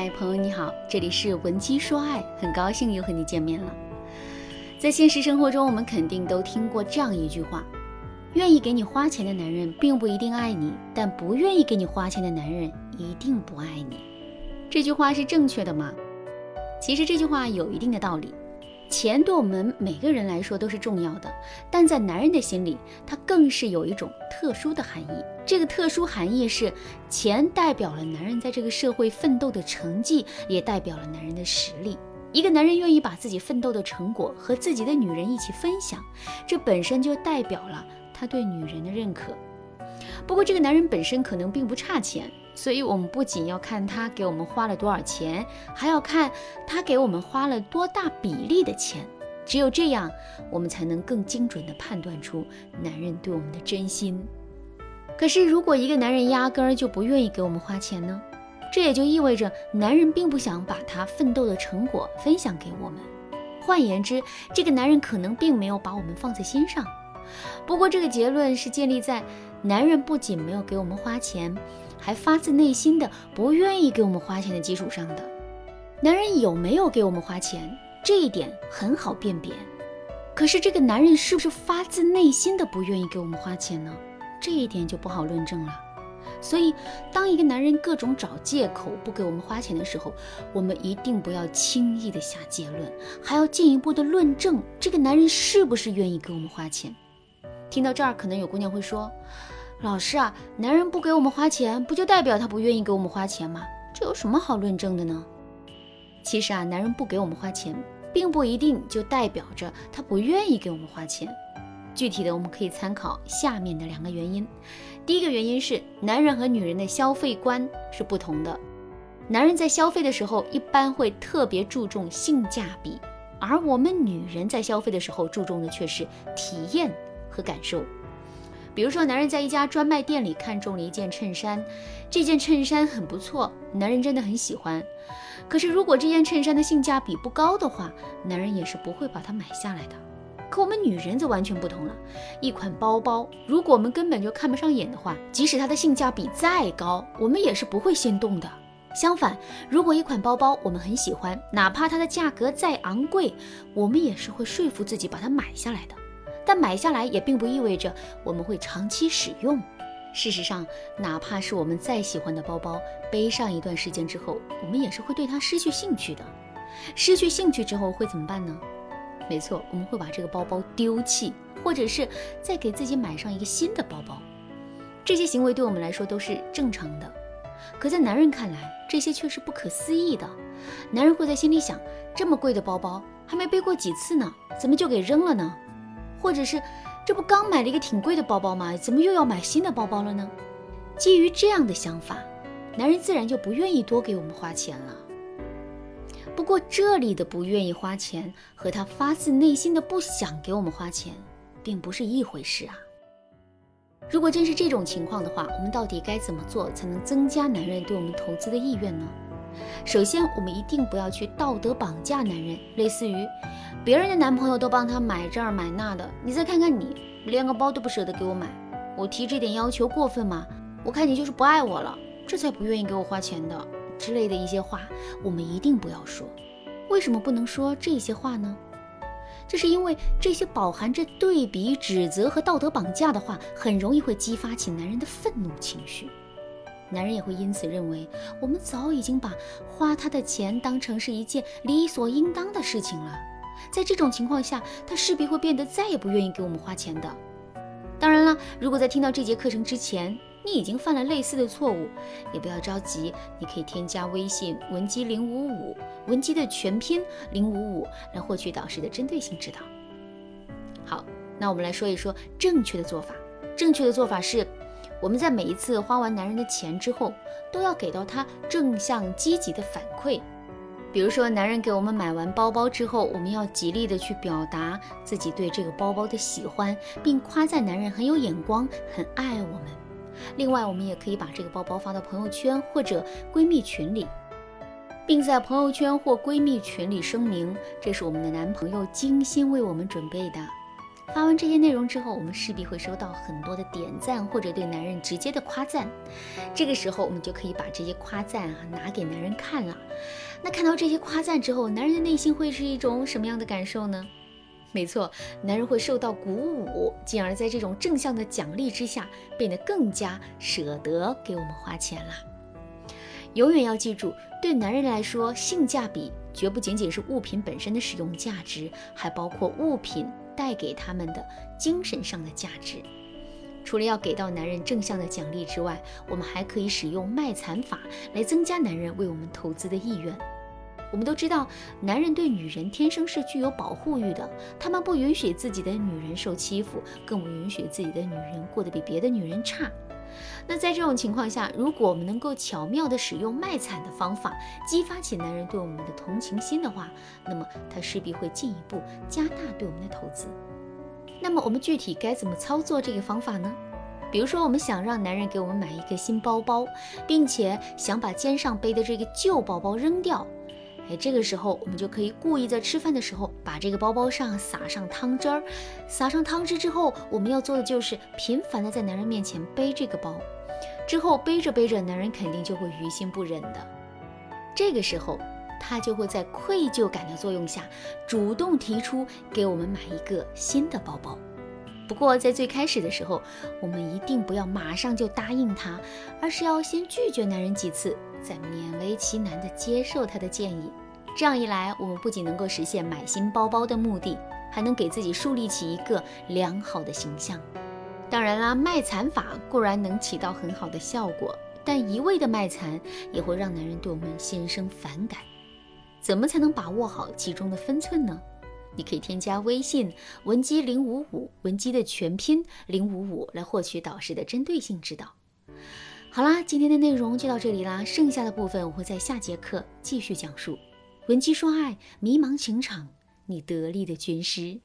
嗨，朋友你好，这里是文姬说爱，很高兴又和你见面了。在现实生活中，我们肯定都听过这样一句话：愿意给你花钱的男人并不一定爱你，但不愿意给你花钱的男人一定不爱你。这句话是正确的吗？其实这句话有一定的道理。钱对我们每个人来说都是重要的，但在男人的心里，它更是有一种特殊的含义。这个特殊含义是，钱代表了男人在这个社会奋斗的成绩，也代表了男人的实力。一个男人愿意把自己奋斗的成果和自己的女人一起分享，这本身就代表了他对女人的认可。不过，这个男人本身可能并不差钱。所以，我们不仅要看他给我们花了多少钱，还要看他给我们花了多大比例的钱。只有这样，我们才能更精准地判断出男人对我们的真心。可是，如果一个男人压根儿就不愿意给我们花钱呢？这也就意味着男人并不想把他奋斗的成果分享给我们。换言之，这个男人可能并没有把我们放在心上。不过，这个结论是建立在男人不仅没有给我们花钱。还发自内心的不愿意给我们花钱的基础上的，男人有没有给我们花钱，这一点很好辨别。可是这个男人是不是发自内心的不愿意给我们花钱呢？这一点就不好论证了。所以，当一个男人各种找借口不给我们花钱的时候，我们一定不要轻易的下结论，还要进一步的论证这个男人是不是愿意给我们花钱。听到这儿，可能有姑娘会说。老师啊，男人不给我们花钱，不就代表他不愿意给我们花钱吗？这有什么好论证的呢？其实啊，男人不给我们花钱，并不一定就代表着他不愿意给我们花钱。具体的，我们可以参考下面的两个原因。第一个原因是，男人和女人的消费观是不同的。男人在消费的时候，一般会特别注重性价比，而我们女人在消费的时候，注重的却是体验和感受。比如说，男人在一家专卖店里看中了一件衬衫，这件衬衫很不错，男人真的很喜欢。可是，如果这件衬衫的性价比不高的话，男人也是不会把它买下来的。可我们女人则完全不同了，一款包包，如果我们根本就看不上眼的话，即使它的性价比再高，我们也是不会心动的。相反，如果一款包包我们很喜欢，哪怕它的价格再昂贵，我们也是会说服自己把它买下来的。但买下来也并不意味着我们会长期使用。事实上，哪怕是我们再喜欢的包包，背上一段时间之后，我们也是会对它失去兴趣的。失去兴趣之后会怎么办呢？没错，我们会把这个包包丢弃，或者是再给自己买上一个新的包包。这些行为对我们来说都是正常的，可在男人看来，这些却是不可思议的。男人会在心里想：这么贵的包包还没背过几次呢，怎么就给扔了呢？或者是，这不刚买了一个挺贵的包包吗？怎么又要买新的包包了呢？基于这样的想法，男人自然就不愿意多给我们花钱了。不过这里的不愿意花钱和他发自内心的不想给我们花钱，并不是一回事啊。如果真是这种情况的话，我们到底该怎么做才能增加男人对我们投资的意愿呢？首先，我们一定不要去道德绑架男人，类似于别人的男朋友都帮他买这儿买那的，你再看看你，连个包都不舍得给我买。我提这点要求过分吗？我看你就是不爱我了，这才不愿意给我花钱的之类的一些话，我们一定不要说。为什么不能说这些话呢？这是因为这些饱含着对比、指责和道德绑架的话，很容易会激发起男人的愤怒情绪。男人也会因此认为，我们早已经把花他的钱当成是一件理所应当的事情了。在这种情况下，他势必会变得再也不愿意给我们花钱的。当然了，如果在听到这节课程之前，你已经犯了类似的错误，也不要着急，你可以添加微信文姬零五五，文姬的全拼零五五，来获取导师的针对性指导。好，那我们来说一说正确的做法。正确的做法是。我们在每一次花完男人的钱之后，都要给到他正向积极的反馈。比如说，男人给我们买完包包之后，我们要极力的去表达自己对这个包包的喜欢，并夸赞男人很有眼光，很爱我们。另外，我们也可以把这个包包发到朋友圈或者闺蜜群里，并在朋友圈或闺蜜群里声明，这是我们的男朋友精心为我们准备的。发完这些内容之后，我们势必会收到很多的点赞或者对男人直接的夸赞。这个时候，我们就可以把这些夸赞啊拿给男人看了。那看到这些夸赞之后，男人的内心会是一种什么样的感受呢？没错，男人会受到鼓舞，进而在这种正向的奖励之下，变得更加舍得给我们花钱了。永远要记住，对男人来说，性价比绝不仅仅是物品本身的使用价值，还包括物品。带给他们的精神上的价值，除了要给到男人正向的奖励之外，我们还可以使用卖惨法来增加男人为我们投资的意愿。我们都知道，男人对女人天生是具有保护欲的，他们不允许自己的女人受欺负，更不允许自己的女人过得比别的女人差。那在这种情况下，如果我们能够巧妙地使用卖惨的方法，激发起男人对我们的同情心的话，那么他势必会进一步加大对我们的投资。那么我们具体该怎么操作这个方法呢？比如说，我们想让男人给我们买一个新包包，并且想把肩上背的这个旧包包扔掉。哎，这个时候我们就可以故意在吃饭的时候把这个包包上撒上汤汁儿，撒上汤汁之后，我们要做的就是频繁的在男人面前背这个包，之后背着背着，男人肯定就会于心不忍的。这个时候，他就会在愧疚感的作用下，主动提出给我们买一个新的包包。不过在最开始的时候，我们一定不要马上就答应他，而是要先拒绝男人几次。再勉为其难地接受他的建议，这样一来，我们不仅能够实现买新包包的目的，还能给自己树立起一个良好的形象。当然啦，卖惨法固然能起到很好的效果，但一味的卖惨也会让男人对我们心生反感。怎么才能把握好其中的分寸呢？你可以添加微信文姬零五五，文姬的全拼零五五，来获取导师的针对性指导。好啦，今天的内容就到这里啦，剩下的部分我会在下节课继续讲述。文姬说爱，迷茫情场，你得力的军师。